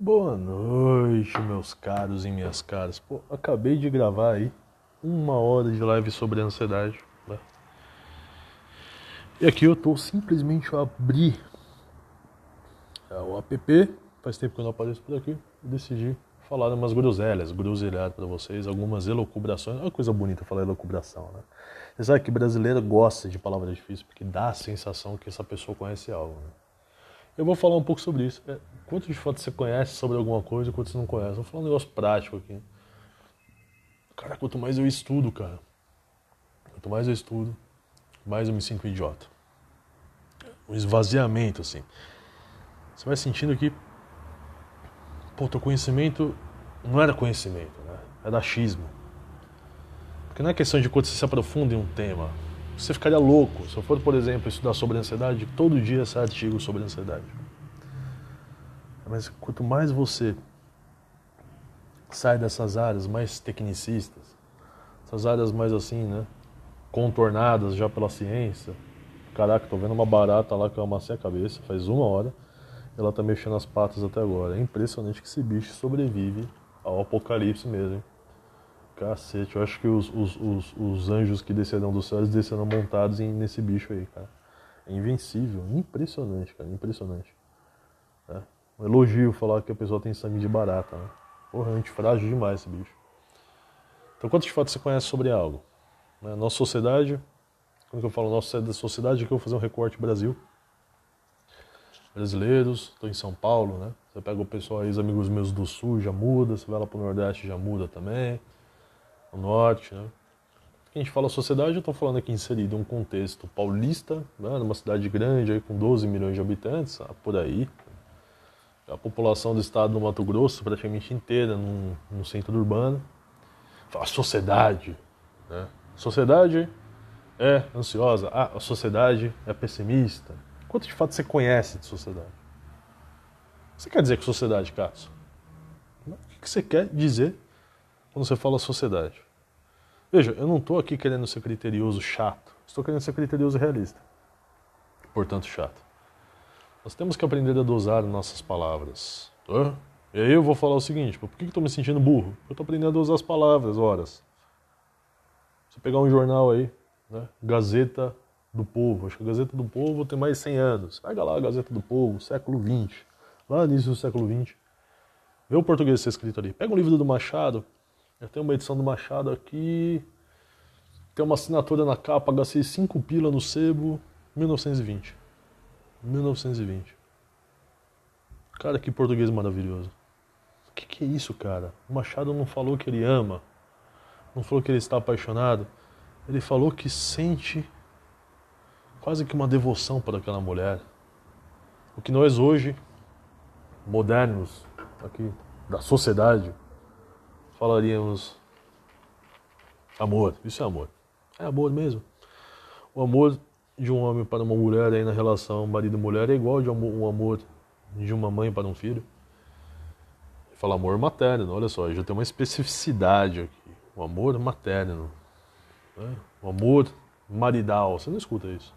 Boa noite, meus caros e minhas caras. Pô, acabei de gravar aí uma hora de live sobre ansiedade. Né? E aqui eu tô simplesmente a abrir é, o app. Faz tempo que eu não apareço por aqui. Decidi falar umas groselhas, groselhar para vocês, algumas elocubrações. Olha coisa bonita falar elocubração, né? Você sabe que brasileiro gosta de palavras difíceis porque dá a sensação que essa pessoa conhece algo. Né? Eu vou falar um pouco sobre isso. É, quanto de fato você conhece sobre alguma coisa e quanto você não conhece. Vou falar um negócio prático aqui. Cara, quanto mais eu estudo, cara, quanto mais eu estudo, mais eu me sinto idiota. Um esvaziamento, assim. Você vai sentindo que, pô, teu conhecimento não era conhecimento, né? Era achismo. Porque não é questão de quanto você se aprofunda em um tema, você ficaria louco se eu for, por exemplo, estudar sobre ansiedade, todo dia sai artigo sobre ansiedade. Mas quanto mais você sai dessas áreas mais tecnicistas, essas áreas mais assim, né, contornadas já pela ciência. Caraca, tô vendo uma barata lá que eu amassei a cabeça faz uma hora. Ela tá mexendo as patas até agora. É impressionante que esse bicho sobrevive ao apocalipse mesmo. Hein? Cacete, eu acho que os, os, os, os anjos que descerão dos céus descerão montados em, nesse bicho aí, cara. É invencível, impressionante, cara, impressionante. É. Um elogio falar que a pessoa tem sangue de barata, né? Porra, é antifrágil demais esse bicho. Então, quantos fatos você conhece sobre algo? Né? Nossa sociedade, quando eu falo nossa sociedade, aqui eu vou fazer um recorte Brasil. Brasileiros, estou em São Paulo, né? Você pega o pessoal aí, os amigos meus do Sul, já muda. Você vai lá para o Nordeste, já muda também o norte. Né? a gente fala sociedade, eu estou falando aqui inserido em um contexto paulista, né, numa cidade grande aí, com 12 milhões de habitantes, ah, por aí. A população do estado do Mato Grosso praticamente inteira num, num centro urbano. Fala sociedade. Né? Sociedade é ansiosa, ah, a sociedade é pessimista. Quanto de fato você conhece de sociedade? Você quer dizer que sociedade, Cássio? O que você quer dizer quando você fala sociedade. Veja, eu não estou aqui querendo ser criterioso chato, estou querendo ser criterioso realista. Portanto, chato. Nós temos que aprender a dosar nossas palavras. E aí eu vou falar o seguinte: por que eu estou me sentindo burro? Eu estou aprendendo a dosar as palavras, horas. Você pegar um jornal aí, né? Gazeta do Povo. Acho que a Gazeta do Povo tem mais de 100 anos. Pega lá a Gazeta do Povo, século XX. Lá no início do século XX. Vê o português ser escrito ali. Pega um livro do Machado, eu tenho uma edição do Machado aqui. Tem uma assinatura na capa, gastei 5 pila no sebo, 1920. 1920. Cara, que português maravilhoso. O que, que é isso, cara? O Machado não falou que ele ama, não falou que ele está apaixonado. Ele falou que sente quase que uma devoção por aquela mulher. O que nós hoje, modernos, aqui, da sociedade, falaríamos amor. Isso é amor. É amor mesmo. O amor de um homem para uma mulher aí na relação marido-mulher é igual de um amor de uma mãe para um filho. Fala amor materno, olha só, já tem uma especificidade aqui. O amor materno. Né? O amor maridal, você não escuta isso.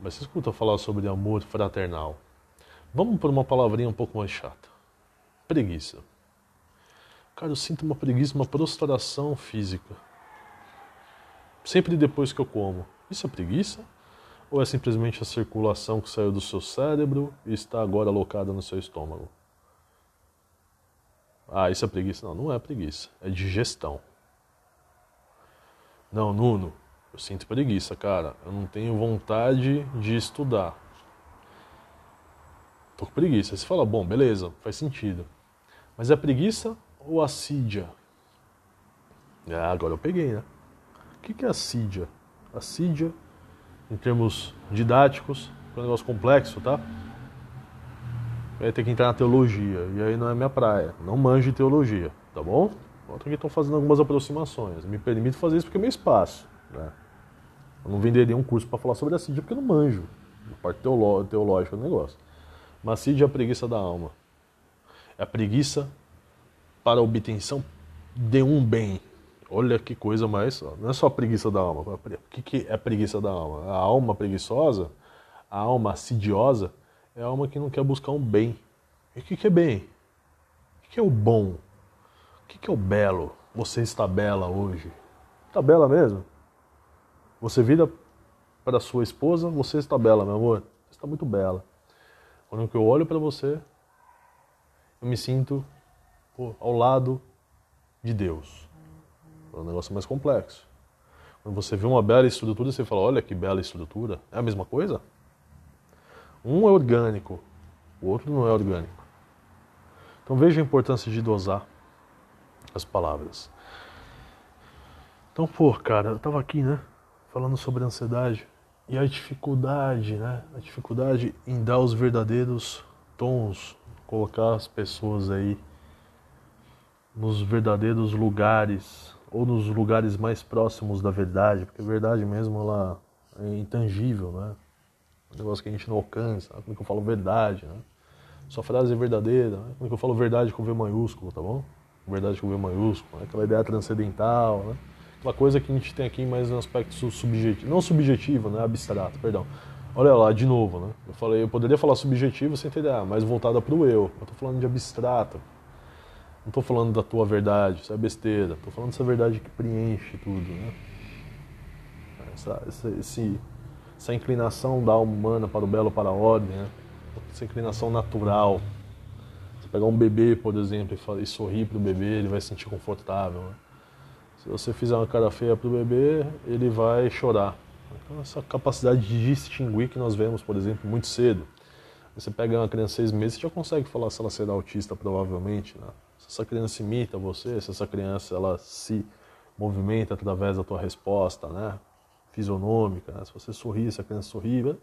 Mas você escuta falar sobre amor fraternal. Vamos por uma palavrinha um pouco mais chata. Preguiça. Cara, eu sinto uma preguiça, uma prostração física. Sempre depois que eu como. Isso é preguiça? Ou é simplesmente a circulação que saiu do seu cérebro e está agora alocada no seu estômago? Ah, isso é preguiça? Não, não é preguiça. É digestão. Não, Nuno, eu sinto preguiça, cara. Eu não tenho vontade de estudar. Tô com preguiça. Aí você fala, bom, beleza, faz sentido. Mas é preguiça ou assídia? Ah, agora eu peguei, né? O que é assídia? Assídia, em termos didáticos, é um negócio complexo, tá? Vai ter que entrar na teologia, e aí não é minha praia. Não manjo teologia, tá bom? Outro aqui estão fazendo algumas aproximações. Me permito fazer isso porque é meu espaço. Né? Eu não venderia um curso para falar sobre assídia porque eu não manjo. A parte teológica do negócio. Mas assídia é a preguiça da alma. É a preguiça para a obtenção de um bem. Olha que coisa mais. Não é só preguiça da alma. O que, que é preguiça da alma? A alma preguiçosa, a alma assidiosa, é a alma que não quer buscar um bem. E o que, que é bem? O que, que é o bom? O que, que é o belo? Você está bela hoje. Está bela mesmo? Você vira para sua esposa, você está bela, meu amor. Você está muito bela. Quando eu olho para você, eu me sinto pô, ao lado de Deus. É um negócio mais complexo. Quando você vê uma bela estrutura, você fala, olha que bela estrutura. É a mesma coisa? Um é orgânico, o outro não é orgânico. Então veja a importância de dosar as palavras. Então, pô, cara, eu tava aqui, né, falando sobre ansiedade e a dificuldade, né, a dificuldade em dar os verdadeiros tons, colocar as pessoas aí nos verdadeiros lugares ou nos lugares mais próximos da verdade, porque a verdade mesmo ela é intangível, né? Um negócio que a gente não alcança. Como é que eu falo verdade, né? Sua frase é verdadeira. Né? Como que eu falo verdade com V maiúsculo, tá bom? Verdade com V maiúsculo, né? aquela ideia transcendental, né? Aquela coisa que a gente tem aqui mais no aspecto subjetivo, não subjetivo, né? Abstrato, perdão. Olha lá, de novo, né? Eu falei, eu poderia falar subjetivo sem entender, ah, mais voltada para o eu. Eu tô falando de abstrato, não estou falando da tua verdade, isso é besteira. Estou falando dessa verdade que preenche tudo, né? Essa, essa, esse, essa inclinação da alma humana para o belo, para a ordem, né? Essa inclinação natural. Você pegar um bebê, por exemplo, e, sorrir para o bebê, ele vai se sentir confortável. Né? Se você fizer uma cara feia para o bebê, ele vai chorar. Então, essa capacidade de distinguir que nós vemos, por exemplo, muito cedo. Você pega uma criança de seis meses, você já consegue falar se ela será autista, provavelmente. Né? Essa criança imita você, se essa criança ela se movimenta através da tua resposta, né? Fisionômica, né? se você sorri, se a criança sorri, né?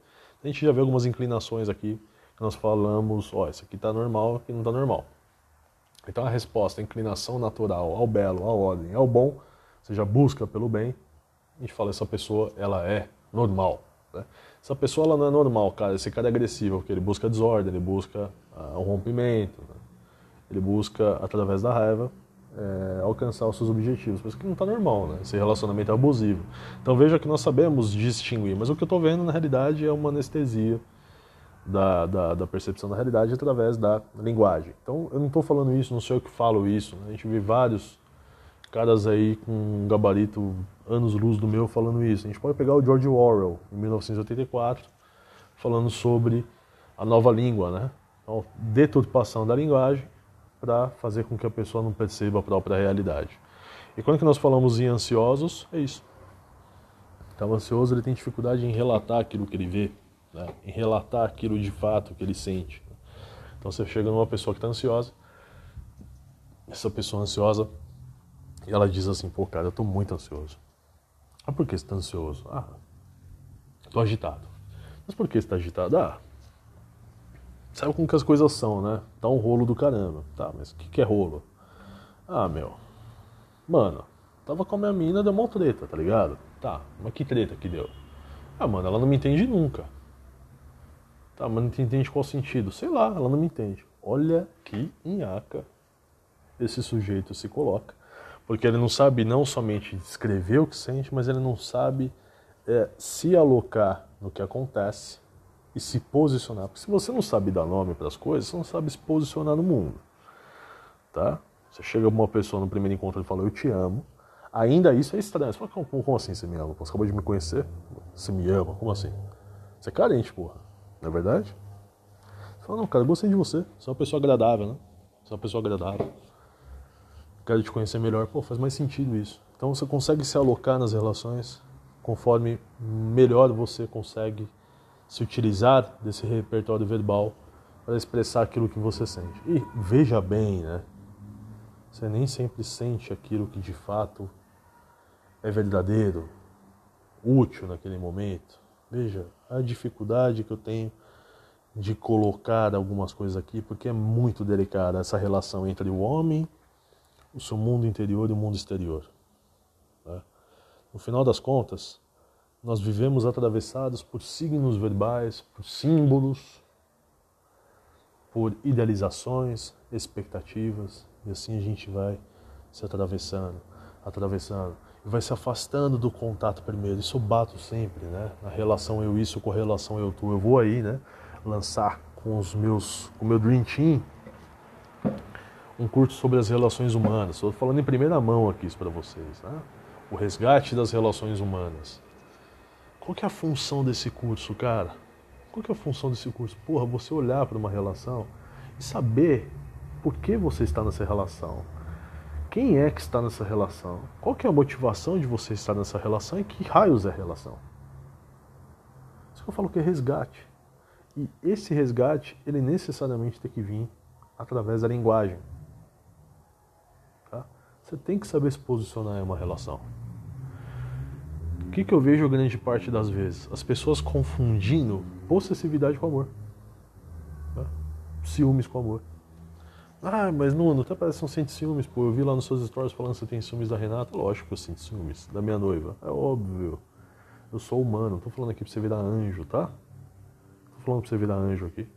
a gente já vê algumas inclinações aqui que nós falamos, ó, isso aqui está normal, aqui não está normal. Então a resposta, a inclinação natural ao belo, à ordem, ao bom, você já busca pelo bem, a gente fala essa pessoa ela é normal. Né? Essa pessoa ela não é normal, cara. Esse cara é agressivo, porque ele busca desordem, ele busca uh, um rompimento, né? Ele busca, através da raiva, é, alcançar os seus objetivos. Isso que não está normal, né? Esse relacionamento é abusivo. Então veja que nós sabemos distinguir, mas o que eu estou vendo na realidade é uma anestesia da, da, da, percepção da realidade através da linguagem. Então eu não estou falando isso, não sei eu que falo isso. Né? A gente vê vários caras aí com um gabarito anos-luz do meu falando isso. A gente pode pegar o George Orwell, em 1984, falando sobre a nova língua, né? Então, deturpação da linguagem para fazer com que a pessoa não perceba a própria realidade. E quando que nós falamos em ansiosos, é isso. Então, o ansioso ele tem dificuldade em relatar aquilo que ele vê, né? em relatar aquilo de fato que ele sente. Então, você chega numa pessoa que está ansiosa, essa pessoa ansiosa, e ela diz assim: pô, cara, eu estou muito ansioso. Ah, por que você está ansioso? Ah, estou agitado. Mas por que você está agitado? Ah, sabe como que as coisas são, né? Tá um rolo do caramba. Tá, mas o que, que é rolo? Ah, meu. Mano, tava com a minha mina, deu uma treta, tá ligado? Tá, mas que treta que deu? Ah, mano, ela não me entende nunca. Tá, mas não entende qual sentido? Sei lá, ela não me entende. Olha que inhaca esse sujeito se coloca. Porque ele não sabe não somente descrever o que sente, mas ele não sabe é, se alocar no que acontece e se posicionar. Porque se você não sabe dar nome para as coisas, você não sabe se posicionar no mundo. Tá? Você chega para uma pessoa no primeiro encontro e fala, eu te amo. Ainda isso é estranho. Você fala, como, como assim você me ama? Você acabou de me conhecer? Você me ama? Como assim? Você é carente, porra. Não é verdade? Você fala, não, cara, eu gostei de você. Você é uma pessoa agradável, né? Você é uma pessoa agradável quero te conhecer melhor. Pô, faz mais sentido isso. Então você consegue se alocar nas relações conforme melhor você consegue se utilizar desse repertório verbal para expressar aquilo que você sente. E veja bem, né? Você nem sempre sente aquilo que de fato é verdadeiro, útil naquele momento. Veja a dificuldade que eu tenho de colocar algumas coisas aqui, porque é muito delicada essa relação entre o homem o seu mundo interior e o mundo exterior. Né? No final das contas, nós vivemos atravessados por signos verbais, por símbolos, por idealizações, expectativas, e assim a gente vai se atravessando, atravessando, e vai se afastando do contato primeiro. Isso eu bato sempre, né? Na relação eu isso com relação eu tu. Eu vou aí, né? Lançar com os meus, com o meu Dream Team um curso sobre as relações humanas. Estou falando em primeira mão aqui para vocês, né? O resgate das relações humanas. Qual que é a função desse curso, cara? Qual que é a função desse curso? Porra, você olhar para uma relação e saber por que você está nessa relação. Quem é que está nessa relação? Qual que é a motivação de você estar nessa relação e que raios é a relação? Isso que eu falo que é resgate. E esse resgate, ele necessariamente tem que vir através da linguagem. Você tem que saber se posicionar em uma relação. O que, que eu vejo grande parte das vezes? As pessoas confundindo possessividade com amor. Tá? Ciúmes com amor. Ah, mas Nuno, até parece que não sente ciúmes, pô. Eu vi lá nos seus stories falando que você tem ciúmes da Renata. Lógico que eu sinto ciúmes. Da minha noiva. É óbvio. Eu sou humano. Tô falando aqui pra você virar anjo, tá? Tô falando pra você virar anjo aqui.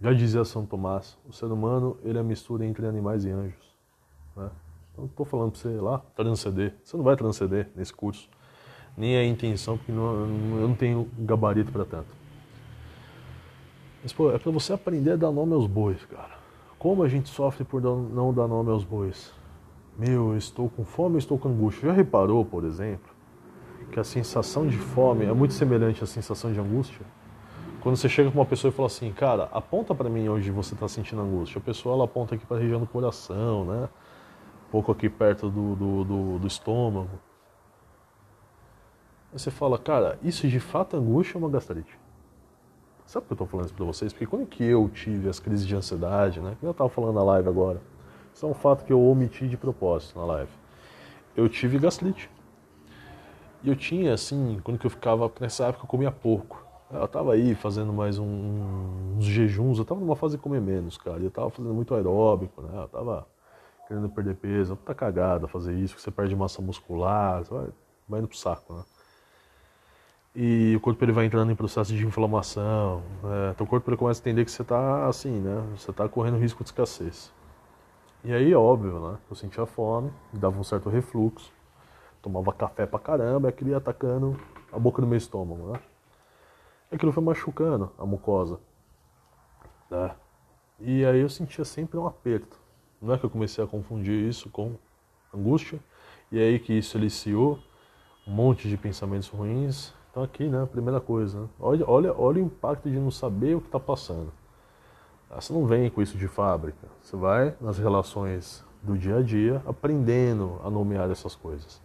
Já dizia São Tomás, o ser humano ele é a mistura entre animais e anjos. Né? Não estou falando para você lá transcender. Você não vai transcender nesse curso. Nem é a intenção, porque não, eu não tenho gabarito para tanto. Mas, pô, é para você aprender a dar nome aos bois, cara. Como a gente sofre por não dar nome aos bois? Meu, eu estou com fome, estou com angústia. Já reparou, por exemplo, que a sensação de fome é muito semelhante à sensação de angústia? Quando você chega com uma pessoa e fala assim, cara, aponta para mim onde você está sentindo angústia. A pessoa ela aponta aqui para a região do coração, né? pouco aqui perto do, do, do, do estômago. Você fala, cara, isso de fato é angústia ou uma gastrite? Sabe por que eu estou falando isso para vocês? Porque quando que eu tive as crises de ansiedade, né? Que eu estava falando na live agora. Isso é um fato que eu omiti de propósito na live. Eu tive gastrite. E eu tinha, assim, quando que eu ficava, nessa época eu comia pouco. Eu tava aí fazendo mais um, uns jejuns, eu tava numa fase de comer menos, cara. Eu tava fazendo muito aeróbico, né? Eu tava querendo perder peso, tá cagada fazer isso, que você perde massa muscular, vai, vai indo pro saco, né? E o corpo ele vai entrando em processo de inflamação, é, teu corpo ele começa a entender que você tá assim, né? Você tá correndo risco de escassez. E aí, óbvio, né? Eu sentia fome, dava um certo refluxo, tomava café pra caramba, e aquilo ia atacando a boca do meu estômago, né? E aquilo foi machucando a mucosa, né? E aí eu sentia sempre um aperto. Não é que eu comecei a confundir isso com angústia, e é aí que isso aliciou um monte de pensamentos ruins. Então aqui, né, primeira coisa, né? olha, olha, olha o impacto de não saber o que está passando. Ah, você não vem com isso de fábrica, você vai nas relações do dia a dia aprendendo a nomear essas coisas.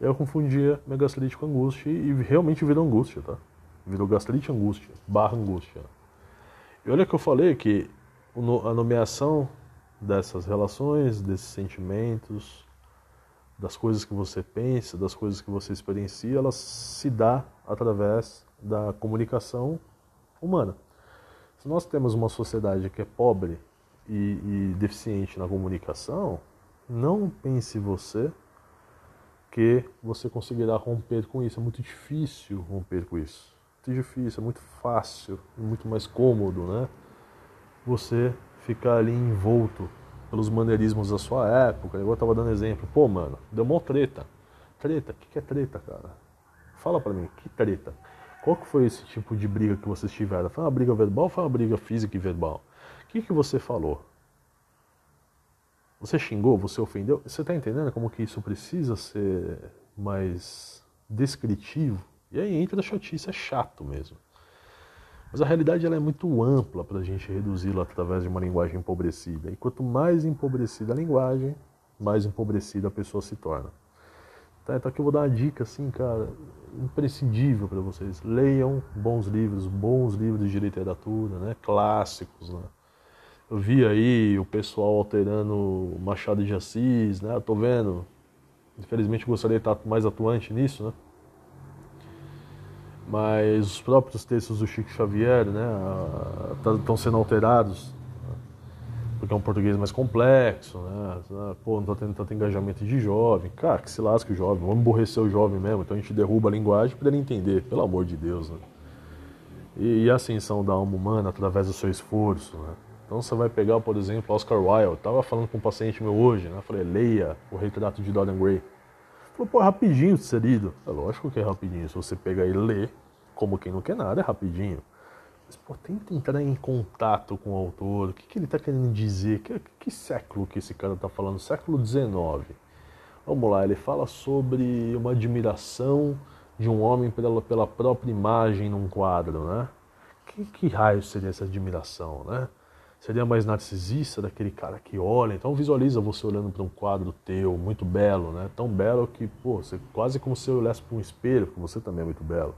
Eu confundia minha gastrite com angústia e realmente virou angústia, tá? Virou gastrite angústia, barra angústia. E olha que eu falei que a nomeação dessas relações, desses sentimentos, das coisas que você pensa, das coisas que você experiencia, ela se dá através da comunicação humana. Se nós temos uma sociedade que é pobre e, e deficiente na comunicação, não pense você que você conseguirá romper com isso. É muito difícil romper com isso. Muito difícil, é muito fácil, muito mais cômodo, né? Você ficar ali envolto pelos maneirismos da sua época. Eu tava dando exemplo. Pô, mano, deu mó treta. Treta? O que, que é treta, cara? Fala pra mim, que treta? Qual que foi esse tipo de briga que vocês tiveram? Foi uma briga verbal ou foi uma briga física e verbal? O que, que você falou? Você xingou? Você ofendeu? Você está entendendo como que isso precisa ser mais descritivo? E aí entra a chatice, é chato mesmo. Mas a realidade ela é muito ampla para a gente reduzi-la através de uma linguagem empobrecida. E quanto mais empobrecida a linguagem, mais empobrecida a pessoa se torna. Tá, então aqui eu vou dar uma dica assim, cara, imprescindível para vocês. Leiam bons livros, bons livros de literatura, né? clássicos. Né? Eu vi aí o pessoal alterando Machado de Assis, né? Eu tô vendo. Infelizmente gostaria de estar mais atuante nisso, né? Mas os próprios textos do Chico Xavier né, estão tá, sendo alterados porque é um português mais complexo, né? Pô, não tá tendo tanto engajamento de jovem. Cara, que se lasque o jovem, vamos emborrecer o jovem mesmo. Então a gente derruba a linguagem para ele entender, pelo amor de Deus, né? E, e, a ascensão da alma humana através do seu esforço, né? Então você vai pegar, por exemplo, Oscar Wilde. Eu tava falando com um paciente meu hoje, né? Falei, leia o retrato de Dorian Gray. Falou, pô, é rapidinho de ser lido. É lógico que é rapidinho. Se você pegar e ler, como quem não quer nada, é rapidinho. Mas, pô, tenta entrar em contato com o autor. O que, que ele está querendo dizer? Que, que século que esse cara está falando? Século XIX. Vamos lá, ele fala sobre uma admiração de um homem pela, pela própria imagem num quadro, né? Que, que raio seria essa admiração, né? Seria mais narcisista daquele cara que olha. Então visualiza você olhando para um quadro teu, muito belo, né? Tão belo que, pô, você, quase como se eu olhasse para um espelho, porque você também é muito belo.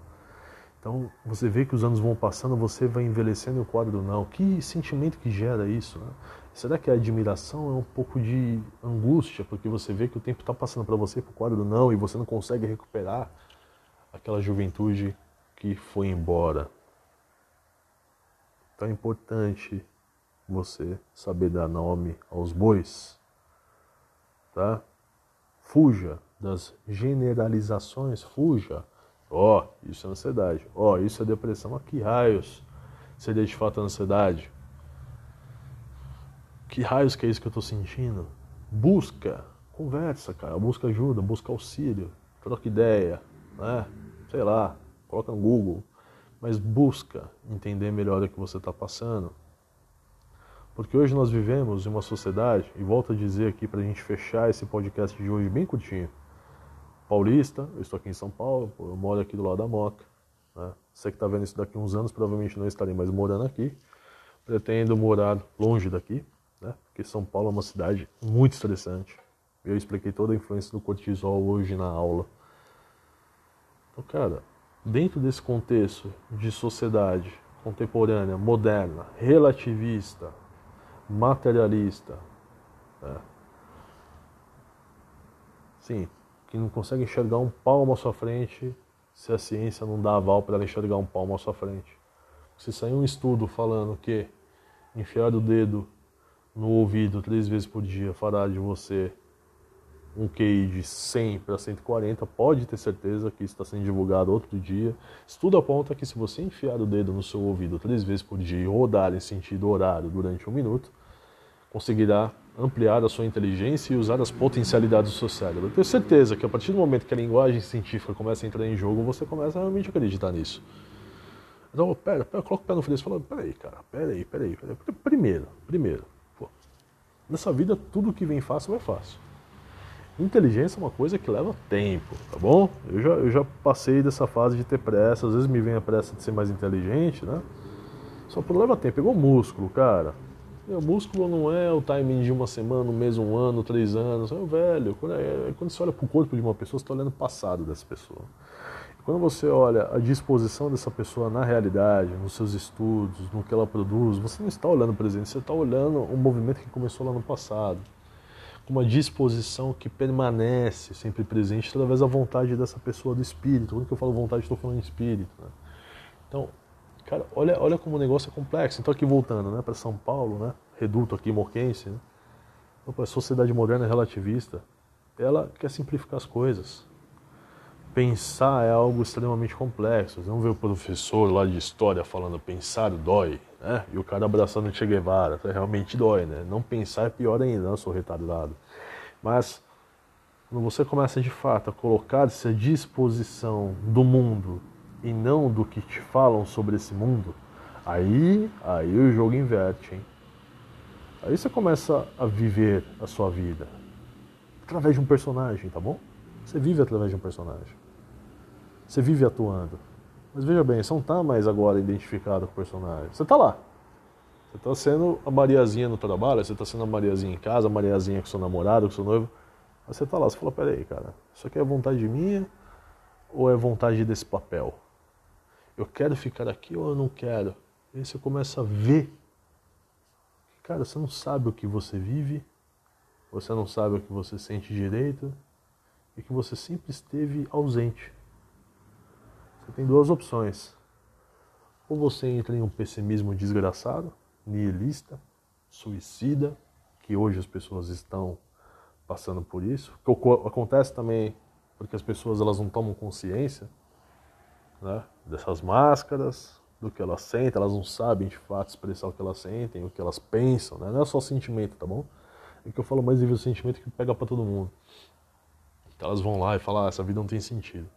Então você vê que os anos vão passando, você vai envelhecendo e o quadro não. Que sentimento que gera isso, né? Será que a admiração é um pouco de angústia, porque você vê que o tempo está passando para você, para o quadro não, e você não consegue recuperar aquela juventude que foi embora? Então é importante você saber dar nome aos bois, tá? Fuja das generalizações, fuja. Ó, oh, isso é ansiedade. Ó, oh, isso é depressão. Ah, que raios seria de fato ansiedade? Que raios que é isso que eu estou sentindo? Busca, conversa, cara. Busca ajuda, busca auxílio, troca ideia, né? Sei lá, coloca no Google. Mas busca entender melhor o que você está passando. Porque hoje nós vivemos em uma sociedade, e volto a dizer aqui para a gente fechar esse podcast de hoje bem curtinho. Paulista, eu estou aqui em São Paulo, eu moro aqui do lado da Moca. Né? Você que está vendo isso daqui uns anos, provavelmente não estarei mais morando aqui. Pretendo morar longe daqui, né? porque São Paulo é uma cidade muito estressante. Eu expliquei toda a influência do cortisol hoje na aula. Então, cara, dentro desse contexto de sociedade contemporânea, moderna, relativista, materialista. É. Sim, que não consegue enxergar um palmo à sua frente se a ciência não dá aval para ela enxergar um palmo à sua frente. Se sair um estudo falando que enfiar o dedo no ouvido três vezes por dia fará de você um QI de 100 para 140, pode ter certeza que está sendo divulgado outro dia. Estudo aponta que se você enfiar o dedo no seu ouvido três vezes por dia e rodar em sentido horário durante um minuto, conseguirá ampliar a sua inteligência e usar as potencialidades do seu cérebro. Eu tenho certeza que a partir do momento que a linguagem científica começa a entrar em jogo, você começa a realmente acreditar nisso. Então, pera, pera coloca o pé no freio e fala, peraí, cara, peraí, peraí, peraí. Primeiro, primeiro, pô, nessa vida tudo que vem fácil vai fácil. Inteligência é uma coisa que leva tempo, tá bom? Eu já, eu já passei dessa fase de ter pressa, às vezes me vem a pressa de ser mais inteligente, né? Só por leva tempo, igual músculo, cara. O músculo não é o timing de uma semana, um mês, um ano, três anos. É velho. Quando, é, quando você olha para o corpo de uma pessoa, você está olhando o passado dessa pessoa. Quando você olha a disposição dessa pessoa na realidade, nos seus estudos, no que ela produz, você não está olhando o presente, você está olhando um movimento que começou lá no passado. Uma disposição que permanece sempre presente através da vontade dessa pessoa do espírito. Quando eu falo vontade, estou falando espírito. Né? Então, Cara, olha, olha como o negócio é complexo. Então aqui voltando, né, para São Paulo, né, reduto aqui moquense, né, a sociedade moderna é relativista, ela quer simplificar as coisas. Pensar é algo extremamente complexo. Você não vê o professor lá de história falando pensar dói, né? E o cara abraçando o Che Guevara, realmente dói, né? Não pensar é pior ainda, né? eu sou retardado. Mas quando você começa de fato a colocar-se à disposição do mundo e não do que te falam sobre esse mundo, aí, aí o jogo inverte, hein? Aí você começa a viver a sua vida através de um personagem, tá bom? Você vive através de um personagem. Você vive atuando. Mas veja bem, você não está mais agora identificado com o personagem. Você está lá. Você está sendo a Mariazinha no trabalho, você está sendo a Mariazinha em casa, a Mariazinha com seu namorado, com seu noivo. Mas você está lá, você fala, peraí, cara, isso aqui é vontade minha ou é vontade desse papel? eu quero ficar aqui ou eu não quero. E aí você começa a ver. Cara, você não sabe o que você vive, você não sabe o que você sente direito e que você sempre esteve ausente. Você tem duas opções. Ou você entra em um pessimismo desgraçado, nihilista, suicida, que hoje as pessoas estão passando por isso, que acontece também porque as pessoas elas não tomam consciência né, dessas máscaras, do que elas sentem, elas não sabem de fato expressar o que elas sentem, o que elas pensam, né? não é só sentimento, tá bom? É que eu falo mais nível sentimento que pega para todo mundo. Então elas vão lá e falam, ah, essa vida não tem sentido.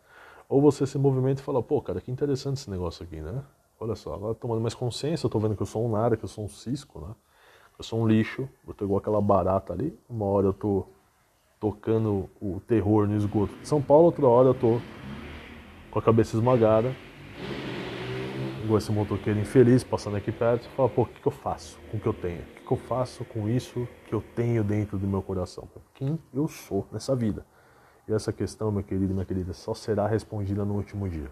Ou você se movimenta e fala, pô, cara, que interessante esse negócio aqui, né? Olha só, agora tomando mais consciência, eu tô vendo que eu sou um nada, que eu sou um cisco, né? Eu sou um lixo, eu tô igual aquela barata ali. Uma hora eu tô tocando o terror no esgoto de São Paulo, outra hora eu tô com a cabeça esmagada, igual esse motoqueiro infeliz passando aqui perto, e fala, pô, o que, que eu faço com o que eu tenho? O que, que eu faço com isso que eu tenho dentro do meu coração? Quem eu sou nessa vida? E essa questão, meu querido e minha querida, só será respondida no último dia.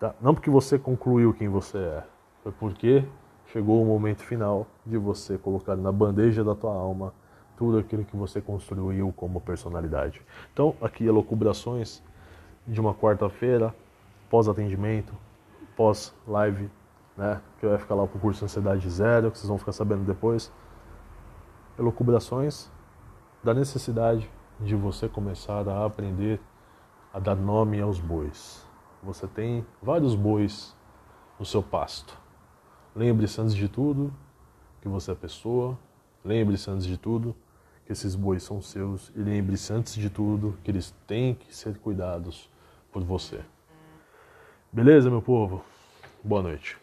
Tá? Não porque você concluiu quem você é, foi porque chegou o momento final de você colocar na bandeja da tua alma tudo aquilo que você construiu como personalidade. Então, aqui é Locubrações de uma quarta-feira, pós-atendimento, pós-live, né? Que vai ficar lá pro curso Ansiedade Zero, que vocês vão ficar sabendo depois. Elucubrações da necessidade de você começar a aprender a dar nome aos bois. Você tem vários bois no seu pasto. Lembre-se antes de tudo que você é pessoa. Lembre-se antes de tudo que esses bois são seus. E lembre-se antes de tudo que eles têm que ser cuidados por você. Beleza, meu povo? Boa noite.